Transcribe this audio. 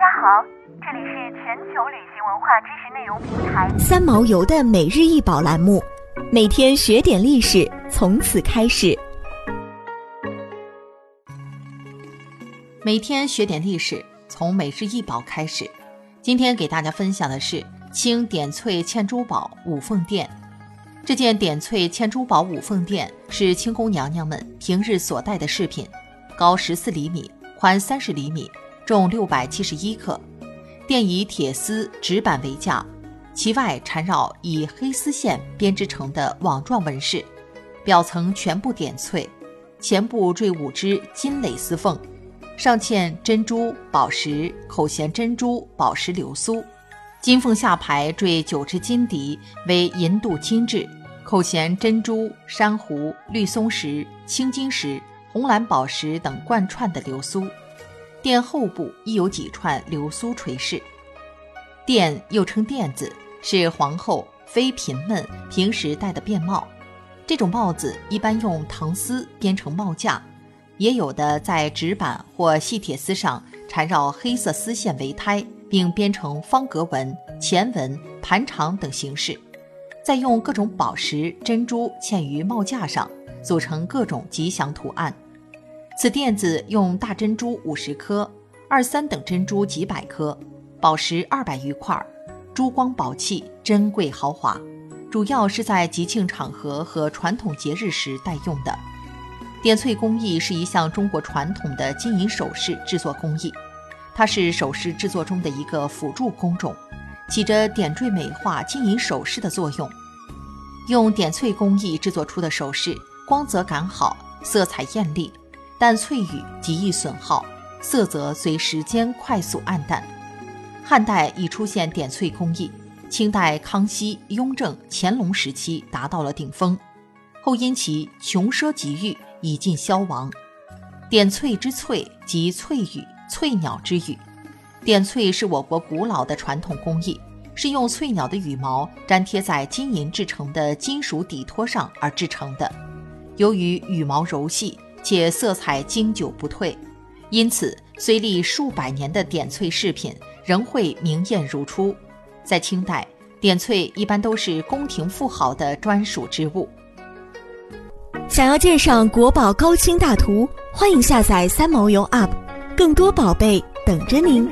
家好，这里是全球旅行文化知识内容平台三毛游的每日一宝栏目，每天学点历史，从此开始。每天学点历史，从每日一宝开始。今天给大家分享的是清点翠嵌珠宝五凤殿。这件点翠嵌珠宝五凤殿是清宫娘娘们平日所戴的饰品，高十四厘米，宽三十厘米。重六百七十一克，垫以铁丝、纸板为架，其外缠绕以黑丝线编织成的网状纹饰，表层全部点翠，前部缀五只金蕾丝凤，上嵌珍珠、宝石、口衔珍珠、宝石流苏，金凤下排缀九只金笛，为银镀金质，口衔珍珠、珊瑚、绿松石、青金石、红蓝宝石等贯串的流苏。垫后部亦有几串流苏垂饰，垫又称垫子，是皇后、妃嫔们平时戴的便帽。这种帽子一般用藤丝编成帽架，也有的在纸板或细铁丝上缠绕黑色丝线为胎，并编成方格纹、钱纹、盘长等形式，再用各种宝石、珍珠嵌于帽架上，组成各种吉祥图案。此垫子用大珍珠五十颗，二三等珍珠几百颗，宝石二百余块，珠光宝气，珍贵豪华，主要是在吉庆场合和传统节日时待用的。点翠工艺是一项中国传统的金银首饰制作工艺，它是首饰制作中的一个辅助工种，起着点缀美化金银首饰的作用。用点翠工艺制作出的首饰，光泽感好，色彩艳丽。但翠羽极易损耗，色泽随时间快速暗淡。汉代已出现点翠工艺，清代康熙、雍正、乾隆时期达到了顶峰，后因其穷奢极欲，已近消亡。点翠之翠即翠羽、翠鸟之羽。点翠是我国古老的传统工艺，是用翠鸟的羽毛粘贴在金银制成的金属底托上而制成的。由于羽毛柔细。且色彩经久不退，因此虽历数百年的点翠饰品仍会明艳如初。在清代，点翠一般都是宫廷富豪的专属之物。想要鉴赏国宝高清大图，欢迎下载三毛游 App，更多宝贝等着您。